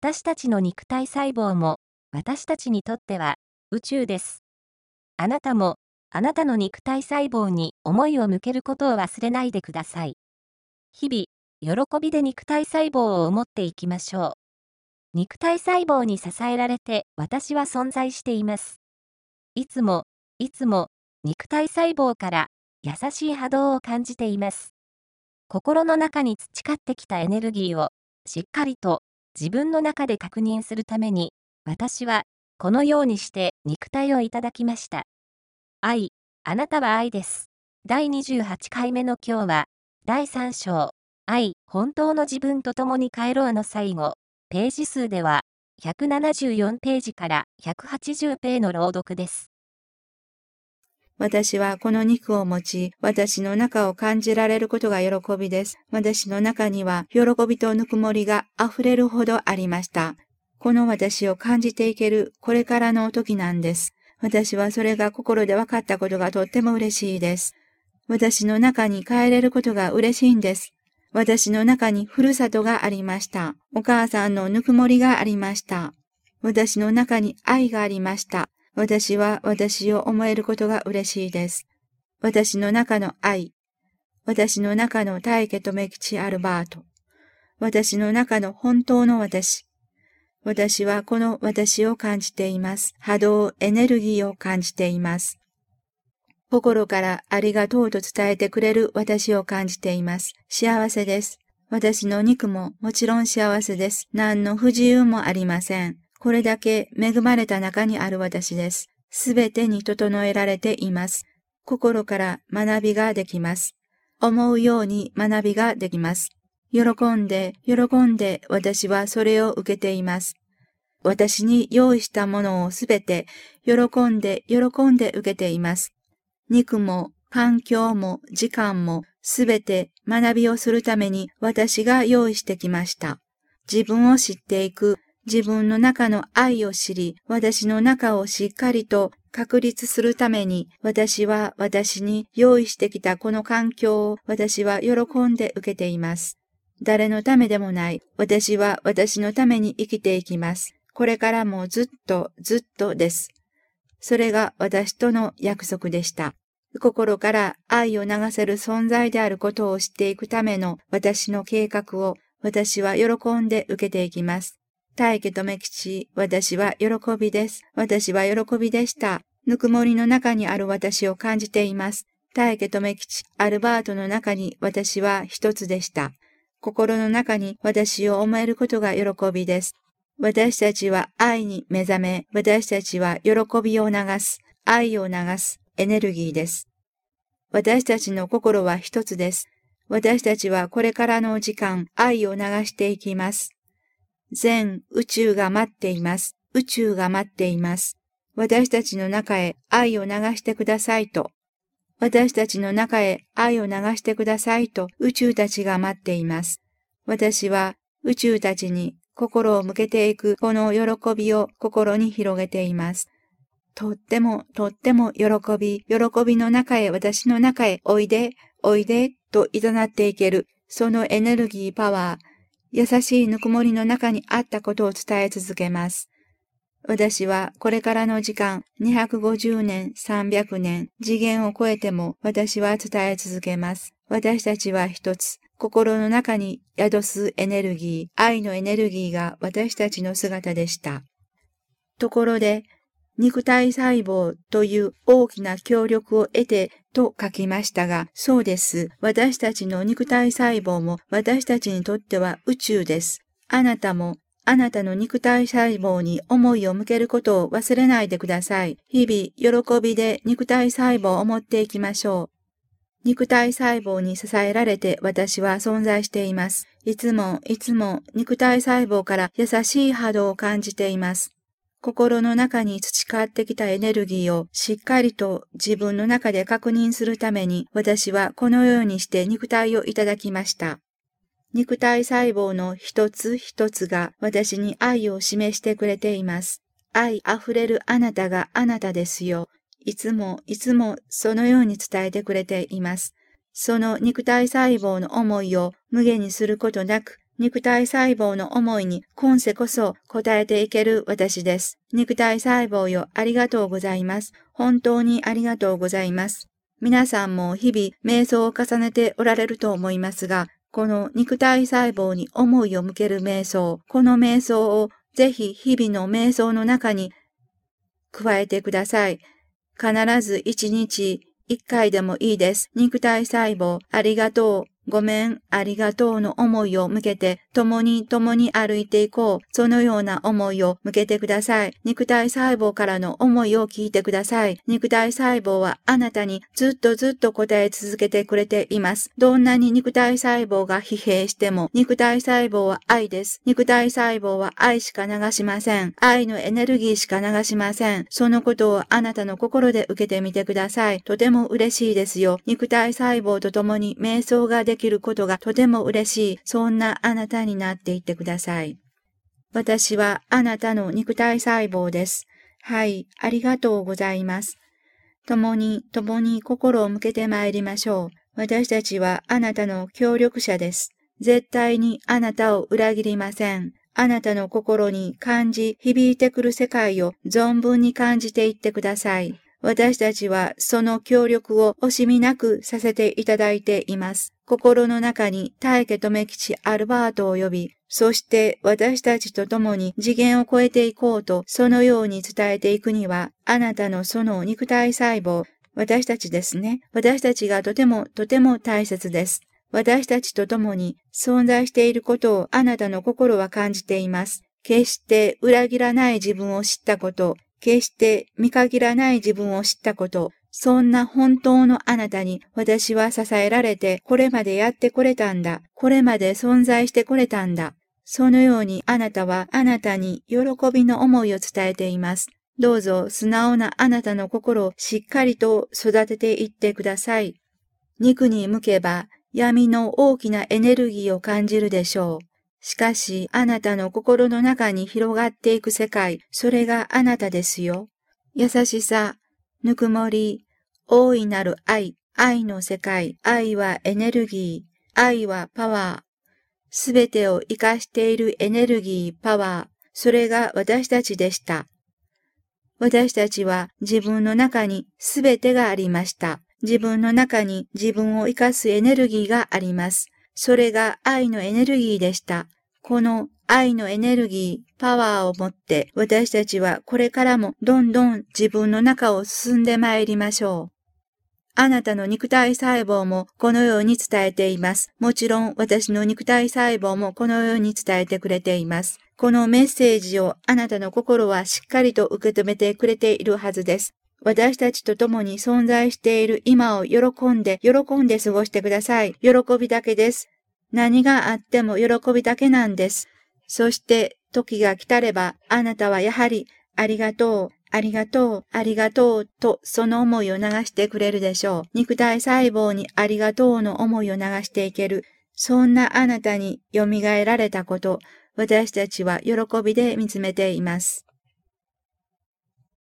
私たちの肉体細胞も、私たちにとっては宇宙です。あなたも、あなたの肉体細胞に思いを向けることを忘れないでください。日々、喜びで肉体細胞を思っていきましょう。肉体細胞に支えられて私は存在しています。いつも、いつも、肉体細胞から優しい波動を感じています。心の中に培ってきたエネルギーをしっかりと自分の中で確認するために、私はこのようにして肉体をいただきました。愛、あなたは愛です。第28回目の今日は、第3章、愛、本当の自分と共に帰ろうの最後、ページ数では、174ページから180ペーの朗読です。私はこの肉を持ち、私の中を感じられることが喜びです。私の中には喜びとぬくもりが溢れるほどありました。この私を感じていけるこれからの時なんです。私はそれが心で分かったことがとっても嬉しいです。私の中に帰れることが嬉しいんです。私の中にふるさとがありました。お母さんのぬくもりがありました。私の中に愛がありました。私は私を思えることが嬉しいです。私の中の愛。私の中の大家とめきちアルバート。私の中の本当の私。私はこの私を感じています。波動、エネルギーを感じています。心からありがとうと伝えてくれる私を感じています。幸せです。私の肉ももちろん幸せです。何の不自由もありません。これだけ恵まれた中にある私です。すべてに整えられています。心から学びができます。思うように学びができます。喜んで、喜んで私はそれを受けています。私に用意したものをすべて喜んで、喜んで受けています。肉も環境も時間もすべて学びをするために私が用意してきました。自分を知っていく、自分の中の愛を知り、私の中をしっかりと確立するために、私は私に用意してきたこの環境を私は喜んで受けています。誰のためでもない。私は私のために生きていきます。これからもずっとずっとです。それが私との約束でした。心から愛を流せる存在であることを知っていくための私の計画を私は喜んで受けていきます。大家とめ吉、私は喜びです。私は喜びでした。ぬくもりの中にある私を感じています。大家とめ吉、アルバートの中に私は一つでした。心の中に私を思えることが喜びです。私たちは愛に目覚め、私たちは喜びを流す、愛を流すエネルギーです。私たちの心は一つです。私たちはこれからの時間、愛を流していきます。全宇宙が待っています。宇宙が待っています。私たちの中へ愛を流してくださいと私たちの中へ愛を流してくださいと宇宙たちが待っています。私は宇宙たちに心を向けていくこの喜びを心に広げています。とってもとっても喜び、喜びの中へ私の中へおいで、おいでと誘っていける、そのエネルギーパワー、優しいぬくもりの中にあったことを伝え続けます。私はこれからの時間、250年、300年、次元を超えても私は伝え続けます。私たちは一つ、心の中に宿すエネルギー、愛のエネルギーが私たちの姿でした。ところで、肉体細胞という大きな協力を得てと書きましたが、そうです。私たちの肉体細胞も私たちにとっては宇宙です。あなたもあなたの肉体細胞に思いを向けることを忘れないでください。日々、喜びで肉体細胞を持っていきましょう。肉体細胞に支えられて私は存在しています。いつもいつも肉体細胞から優しい波動を感じています。心の中に培ってきたエネルギーをしっかりと自分の中で確認するために私はこのようにして肉体をいただきました。肉体細胞の一つ一つが私に愛を示してくれています。愛あふれるあなたがあなたですよ。いつもいつもそのように伝えてくれています。その肉体細胞の思いを無限にすることなく、肉体細胞の思いに今世こそ答えていける私です。肉体細胞よ、ありがとうございます。本当にありがとうございます。皆さんも日々瞑想を重ねておられると思いますが、この肉体細胞に思いを向ける瞑想、この瞑想をぜひ日々の瞑想の中に加えてください。必ず一日一回でもいいです。肉体細胞、ありがとう。ごめん、ありがとうの思いを向けて、共に共に歩いていこう。そのような思いを向けてください。肉体細胞からの思いを聞いてください。肉体細胞はあなたにずっとずっと答え続けてくれています。どんなに肉体細胞が疲弊しても、肉体細胞は愛です。肉体細胞は愛しか流しません。愛のエネルギーしか流しません。そのことをあなたの心で受けてみてください。とても嬉しいですよ。肉体細胞と共に瞑想ができきることがとても嬉しい、そんなあなたになっていってください。私はあなたの肉体細胞です。はい、ありがとうございます。共に、共に心を向けて参りましょう。私たちはあなたの協力者です。絶対にあなたを裏切りません。あなたの心に感じ、響いてくる世界を存分に感じていってください。私たちはその協力を惜しみなくさせていただいています。心の中に大家留吉アルバートを呼び、そして私たちと共に次元を超えていこうと、そのように伝えていくには、あなたのその肉体細胞、私たちですね。私たちがとてもとても大切です。私たちと共に存在していることをあなたの心は感じています。決して裏切らない自分を知ったこと、決して見限らない自分を知ったこと、そんな本当のあなたに私は支えられてこれまでやってこれたんだ。これまで存在してこれたんだ。そのようにあなたはあなたに喜びの思いを伝えています。どうぞ素直なあなたの心をしっかりと育てていってください。肉に向けば闇の大きなエネルギーを感じるでしょう。しかし、あなたの心の中に広がっていく世界、それがあなたですよ。優しさ、ぬくもり、大いなる愛、愛の世界、愛はエネルギー、愛はパワー。すべてを活かしているエネルギー、パワー、それが私たちでした。私たちは自分の中にすべてがありました。自分の中に自分を活かすエネルギーがあります。それが愛のエネルギーでした。この愛のエネルギー、パワーを持って私たちはこれからもどんどん自分の中を進んで参りましょう。あなたの肉体細胞もこのように伝えています。もちろん私の肉体細胞もこのように伝えてくれています。このメッセージをあなたの心はしっかりと受け止めてくれているはずです。私たちと共に存在している今を喜んで、喜んで過ごしてください。喜びだけです。何があっても喜びだけなんです。そして時が来たれば、あなたはやはり、ありがとう、ありがとう、ありがとうとその思いを流してくれるでしょう。肉体細胞にありがとうの思いを流していける。そんなあなたに蘇られたこと、私たちは喜びで見つめています。